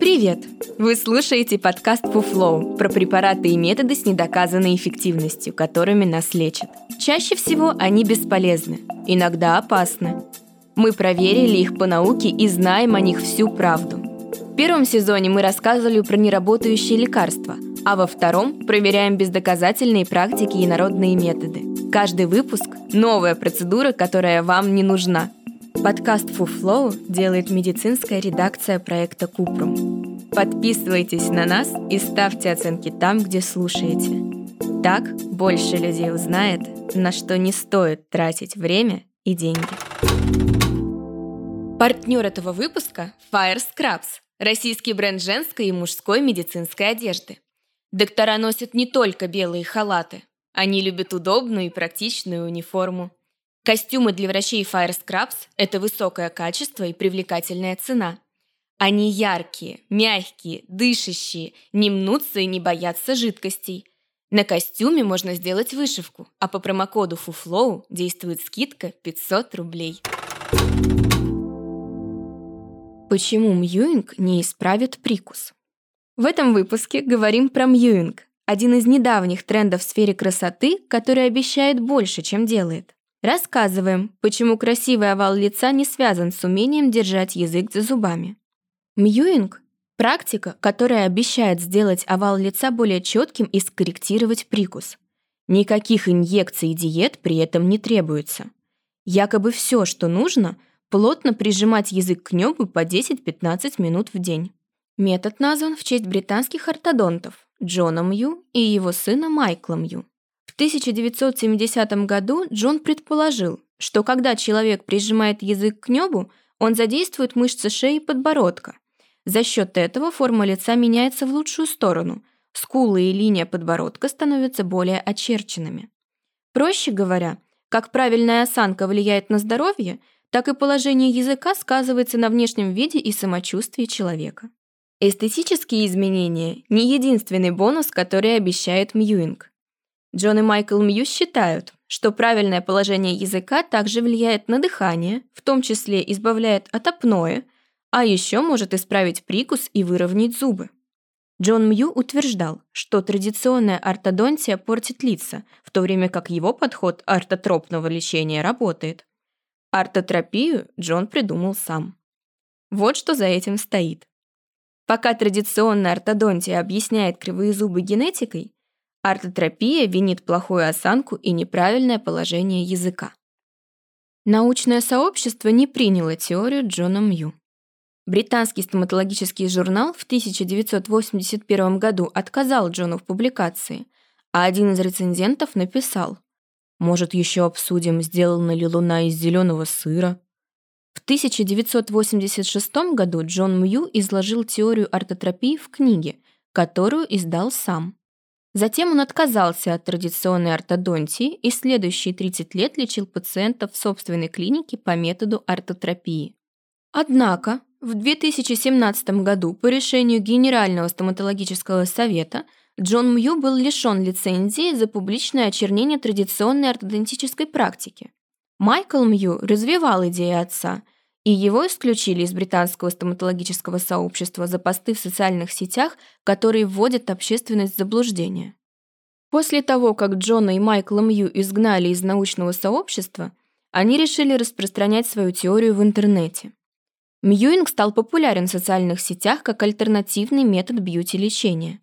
Привет! Вы слушаете подкаст Фуфлоу про препараты и методы с недоказанной эффективностью, которыми нас лечат. Чаще всего они бесполезны, иногда опасны. Мы проверили их по науке и знаем о них всю правду. В первом сезоне мы рассказывали про неработающие лекарства, а во втором проверяем бездоказательные практики и народные методы. Каждый выпуск – новая процедура, которая вам не нужна – Подкаст FuFlow делает медицинская редакция проекта Купрум. Подписывайтесь на нас и ставьте оценки там, где слушаете. Так больше людей узнает, на что не стоит тратить время и деньги. Партнер этого выпуска – Fire Scrubs, российский бренд женской и мужской медицинской одежды. Доктора носят не только белые халаты. Они любят удобную и практичную униформу – Костюмы для врачей Fire Scrubs – это высокое качество и привлекательная цена. Они яркие, мягкие, дышащие, не мнутся и не боятся жидкостей. На костюме можно сделать вышивку, а по промокоду FUFLOW действует скидка 500 рублей. Почему Мьюинг не исправит прикус? В этом выпуске говорим про Мьюинг, один из недавних трендов в сфере красоты, который обещает больше, чем делает. Рассказываем, почему красивый овал лица не связан с умением держать язык за зубами. Мьюинг – практика, которая обещает сделать овал лица более четким и скорректировать прикус. Никаких инъекций и диет при этом не требуется. Якобы все, что нужно – плотно прижимать язык к небу по 10-15 минут в день. Метод назван в честь британских ортодонтов Джона Мью и его сына Майкла Мью. 1970 году Джон предположил, что когда человек прижимает язык к небу, он задействует мышцы шеи и подбородка. За счет этого форма лица меняется в лучшую сторону, скулы и линия подбородка становятся более очерченными. Проще говоря, как правильная осанка влияет на здоровье, так и положение языка сказывается на внешнем виде и самочувствии человека. Эстетические изменения – не единственный бонус, который обещает Мьюинг. Джон и Майкл Мью считают, что правильное положение языка также влияет на дыхание, в том числе избавляет от апноэ, а еще может исправить прикус и выровнять зубы. Джон Мью утверждал, что традиционная ортодонтия портит лица, в то время как его подход ортотропного лечения работает. Ортотропию Джон придумал сам. Вот что за этим стоит. Пока традиционная ортодонтия объясняет кривые зубы генетикой, Ортотропия винит плохую осанку и неправильное положение языка. Научное сообщество не приняло теорию Джона Мью. Британский стоматологический журнал в 1981 году отказал Джону в публикации, а один из рецензентов написал «Может, еще обсудим, сделана ли луна из зеленого сыра?» В 1986 году Джон Мью изложил теорию ортотропии в книге, которую издал сам. Затем он отказался от традиционной ортодонтии и следующие 30 лет лечил пациентов в собственной клинике по методу ортотропии. Однако в 2017 году по решению Генерального стоматологического совета Джон Мью был лишен лицензии за публичное очернение традиционной ортодонтической практики. Майкл Мью развивал идеи отца – и его исключили из британского стоматологического сообщества за посты в социальных сетях, которые вводят общественность в заблуждение. После того, как Джона и Майкла Мью изгнали из научного сообщества, они решили распространять свою теорию в интернете. Мьюинг стал популярен в социальных сетях как альтернативный метод бьюти-лечения.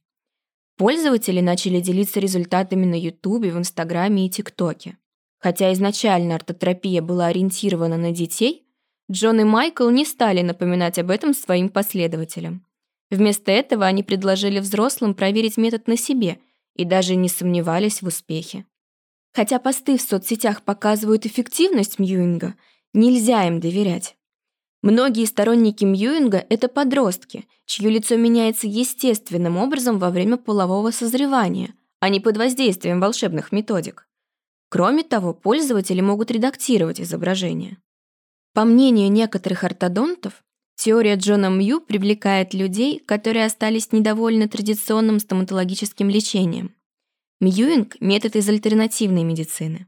Пользователи начали делиться результатами на Ютубе, в Инстаграме и ТикТоке. Хотя изначально ортотропия была ориентирована на детей, Джон и Майкл не стали напоминать об этом своим последователям. Вместо этого они предложили взрослым проверить метод на себе и даже не сомневались в успехе. Хотя посты в соцсетях показывают эффективность Мьюинга, нельзя им доверять. Многие сторонники Мьюинга – это подростки, чье лицо меняется естественным образом во время полового созревания, а не под воздействием волшебных методик. Кроме того, пользователи могут редактировать изображение. По мнению некоторых ортодонтов, теория Джона Мью привлекает людей, которые остались недовольны традиционным стоматологическим лечением. Мьюинг – метод из альтернативной медицины.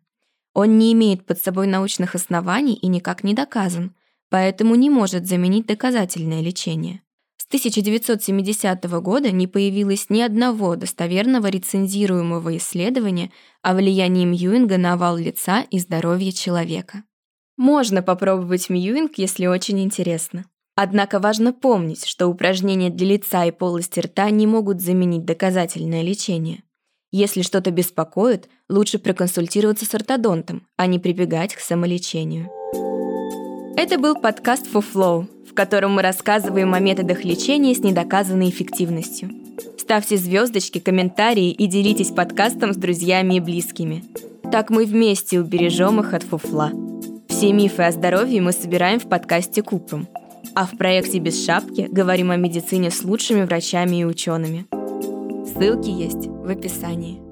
Он не имеет под собой научных оснований и никак не доказан, поэтому не может заменить доказательное лечение. 1970 года не появилось ни одного достоверного рецензируемого исследования о влиянии Мьюинга на овал лица и здоровье человека. Можно попробовать Мьюинг, если очень интересно. Однако важно помнить, что упражнения для лица и полости рта не могут заменить доказательное лечение. Если что-то беспокоит, лучше проконсультироваться с ортодонтом, а не прибегать к самолечению. Это был подкаст For Flow, в котором мы рассказываем о методах лечения с недоказанной эффективностью. Ставьте звездочки, комментарии и делитесь подкастом с друзьями и близкими. Так мы вместе убережем их от фуфла. Все мифы о здоровье мы собираем в подкасте Купрум. А в проекте «Без шапки» говорим о медицине с лучшими врачами и учеными. Ссылки есть в описании.